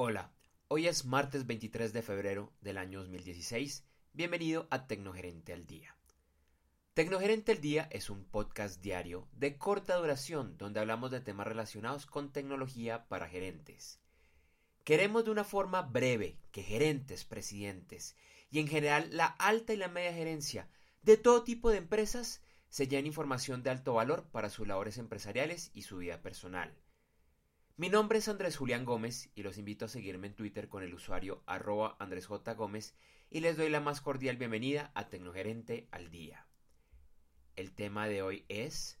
Hola, hoy es martes 23 de febrero del año 2016. Bienvenido a Tecnogerente al Día. Tecnogerente al Día es un podcast diario de corta duración donde hablamos de temas relacionados con tecnología para gerentes. Queremos de una forma breve que gerentes, presidentes y en general la alta y la media gerencia de todo tipo de empresas se llenen información de alto valor para sus labores empresariales y su vida personal. Mi nombre es Andrés Julián Gómez y los invito a seguirme en Twitter con el usuario arroba Andrés J. Gómez y les doy la más cordial bienvenida a Tecnogerente al Día. El tema de hoy es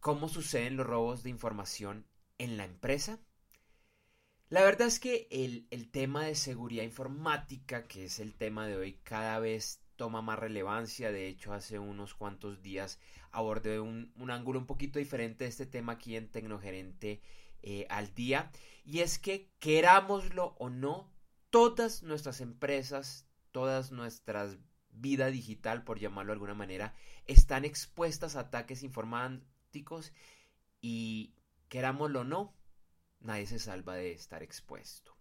¿Cómo suceden los robos de información en la empresa? La verdad es que el, el tema de seguridad informática, que es el tema de hoy, cada vez toma más relevancia. De hecho, hace unos cuantos días abordé un, un ángulo un poquito diferente de este tema aquí en Tecnogerente eh, al día. Y es que, querámoslo o no, todas nuestras empresas, todas nuestras vida digital, por llamarlo de alguna manera, están expuestas a ataques informáticos y querámoslo o no, nadie se salva de estar expuesto.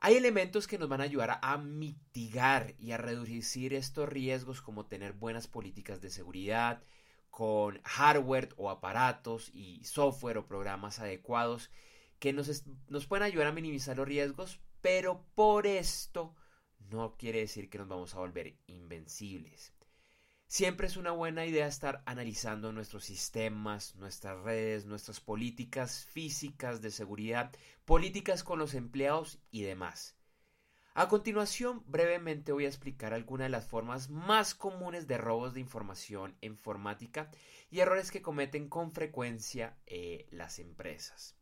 Hay elementos que nos van a ayudar a mitigar y a reducir estos riesgos como tener buenas políticas de seguridad, con hardware o aparatos y software o programas adecuados que nos, nos pueden ayudar a minimizar los riesgos, pero por esto no quiere decir que nos vamos a volver invencibles. Siempre es una buena idea estar analizando nuestros sistemas, nuestras redes, nuestras políticas físicas de seguridad, políticas con los empleados y demás. A continuación, brevemente voy a explicar algunas de las formas más comunes de robos de información informática y errores que cometen con frecuencia eh, las empresas.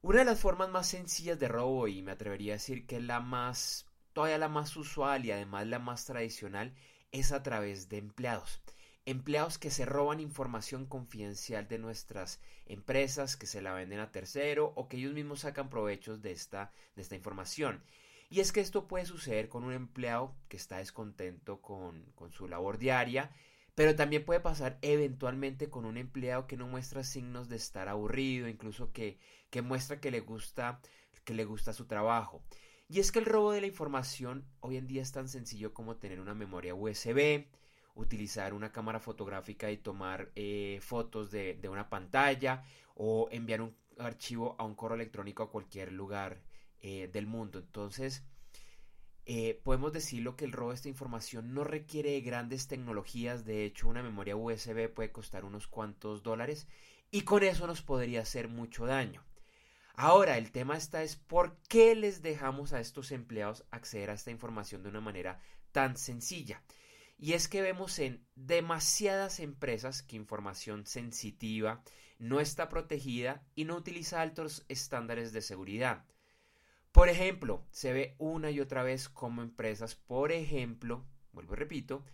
Una de las formas más sencillas de robo, y me atrevería a decir que la más, todavía la más usual y además la más tradicional, es a través de empleados. Empleados que se roban información confidencial de nuestras empresas, que se la venden a tercero o que ellos mismos sacan provechos de esta, de esta información. Y es que esto puede suceder con un empleado que está descontento con, su labor diaria, pero también puede pasar eventualmente con un empleado que no muestra signos de estar aburrido, incluso que, que muestra que le gusta que le gusta su trabajo. Y es que el robo de la información hoy en día es tan sencillo como tener una memoria USB, utilizar una cámara fotográfica y tomar eh, fotos de, una pantalla o enviar un archivo a un correo electrónico a cualquier lugar eh, del mundo. Entonces, eh, podemos decirlo que el robo de esta información no requiere grandes tecnologías. De hecho, una memoria USB puede costar unos cuantos dólares y con eso nos podría hacer mucho daño. Ahora, el tema está es por qué les dejamos a estos empleados acceder a esta información de una manera tan sencilla. Y es que vemos en demasiadas empresas que información sensitiva no está protegida y no utiliza altos estándares de seguridad. Por ejemplo, se ve una y otra vez como empresas, por ejemplo, vuelvo y repito,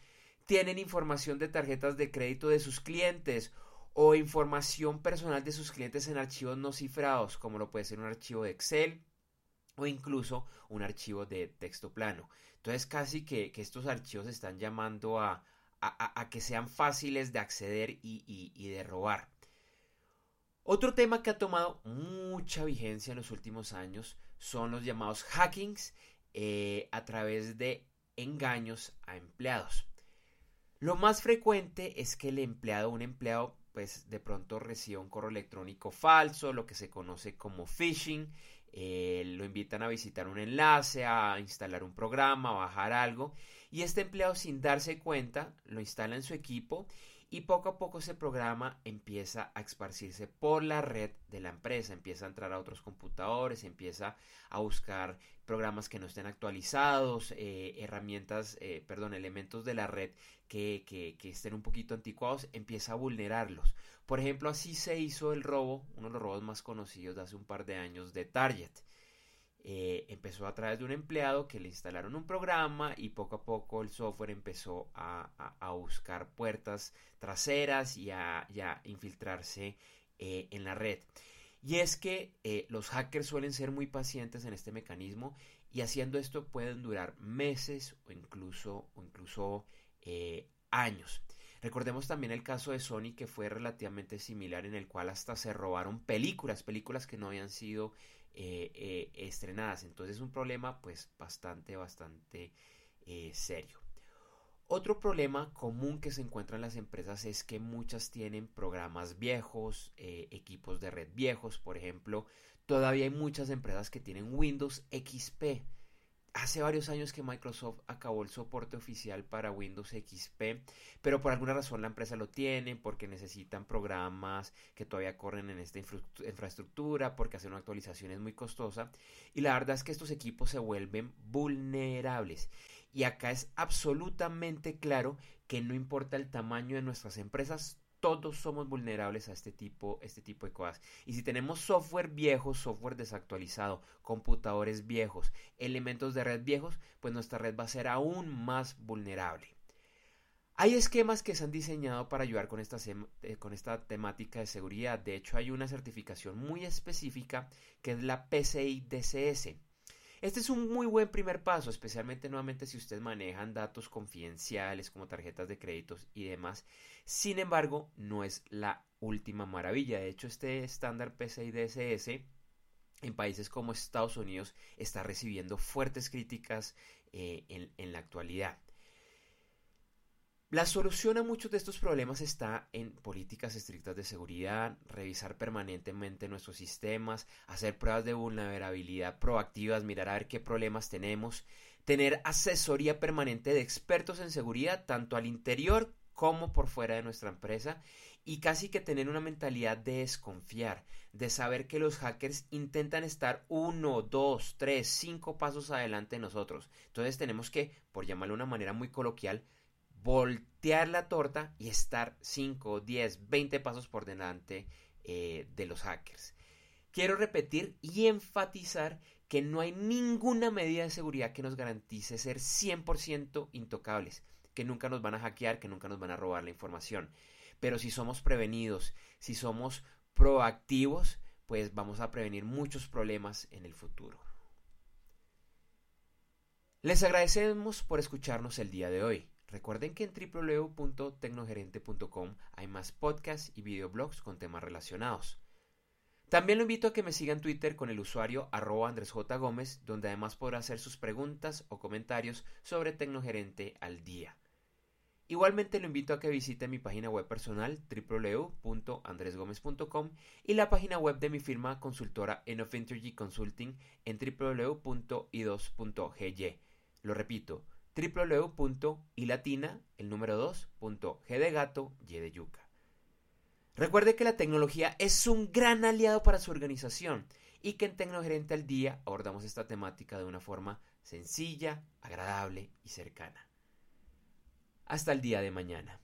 tienen información de tarjetas de crédito de sus clientes o información personal de sus clientes en archivos no cifrados, como lo puede ser un archivo de Excel o incluso un archivo de texto plano. Entonces casi que, estos archivos están llamando a, que sean fáciles de acceder y de robar. Otro tema que ha tomado mucha vigencia en los últimos años son los llamados hackings eh, a través de engaños a empleados. Lo más frecuente es que el empleado, un empleado, pues de pronto reciba un correo electrónico falso, lo que se conoce como phishing, eh, lo invitan a visitar un enlace, a instalar un programa, a bajar algo, y este empleado sin darse cuenta lo instala en su equipo y poco a poco ese programa empieza a esparcirse por la red de la empresa, empieza a entrar a otros computadores, empieza a buscar programas que no estén actualizados, eh, herramientas, eh, perdón, elementos de la red que, que, que, estén un poquito anticuados, empieza a vulnerarlos. Por ejemplo, así se hizo el robo, uno de los robos más conocidos de hace un par de años de Target. Eh, empezó a través de un empleado que le instalaron un programa y poco a poco el software empezó a, buscar puertas traseras y a, infiltrarse eh, en la red. Y es que eh, los hackers suelen ser muy pacientes en este mecanismo y haciendo esto pueden durar meses o incluso, o incluso años. Recordemos también el caso de Sony que fue relativamente similar en el cual hasta se robaron películas, películas que no habían sido eh, eh, estrenadas. Entonces es un problema pues bastante, bastante eh, serio. Otro problema común que se encuentra en las empresas es que muchas tienen programas viejos, equipos de red viejos, por ejemplo, todavía hay muchas empresas que tienen Windows XP Hace varios años que Microsoft acabó el soporte oficial para Windows XP, pero por alguna razón la empresa lo tiene, porque necesitan programas que todavía corren en esta infraestructura, porque hacer una actualización es muy costosa. Y la verdad es que estos equipos se vuelven vulnerables. Y acá es absolutamente claro que no importa el tamaño de nuestras empresas, todos somos vulnerables a este tipo, este tipo de cosas. Y si tenemos software viejo, software desactualizado, computadores viejos, elementos de red viejos, pues nuestra red va a ser aún más vulnerable. Hay esquemas que se han diseñado para ayudar con esta, eh, con esta temática de seguridad. De hecho, hay una certificación muy específica que es la PCI DCS. Este es un muy buen primer paso, especialmente nuevamente si ustedes manejan datos confidenciales como tarjetas de créditos y demás. Sin embargo, no es la última maravilla. De hecho, este estándar PCI DSS en países como Estados Unidos está recibiendo fuertes críticas eh, en la actualidad. La solución a muchos de estos problemas está en políticas estrictas de seguridad, revisar permanentemente nuestros sistemas, hacer pruebas de vulnerabilidad proactivas, mirar a ver qué problemas tenemos, tener asesoría permanente de expertos en seguridad, tanto al interior como por fuera de nuestra empresa, y casi que tener una mentalidad de desconfiar, de saber que los hackers intentan estar uno, dos, tres, cinco pasos adelante de nosotros. Entonces tenemos que, por llamarlo de una manera muy coloquial, voltear la torta y estar 5, 10, 20 pasos por delante eh, de los hackers. Quiero repetir y enfatizar que no hay ninguna medida de seguridad que nos garantice ser 100% intocables, que nunca nos van a hackear, que nunca nos van a robar la información. Pero si somos prevenidos, si somos proactivos, pues vamos a prevenir muchos problemas en el futuro. Les agradecemos por escucharnos el día de hoy. Recuerden que en www.tecnogerente.com hay más podcasts y videoblogs con temas relacionados. También lo invito a que me siga en Twitter con el usuario arroba Andrés J. Gómez, donde además podrá hacer sus preguntas o comentarios sobre Tecnogerente al día. Igualmente lo invito a que visite mi página web personal www.andresgomez.com y la página web de mi firma consultora Enough Energy Consulting en www.i2.gy. Lo repito, www.ilatina, el número 2.g de gato, y de yuca. Recuerde que la tecnología es un gran aliado para su organización y que en Tecnogerente al Día abordamos esta temática de una forma sencilla, agradable y cercana. Hasta el día de mañana.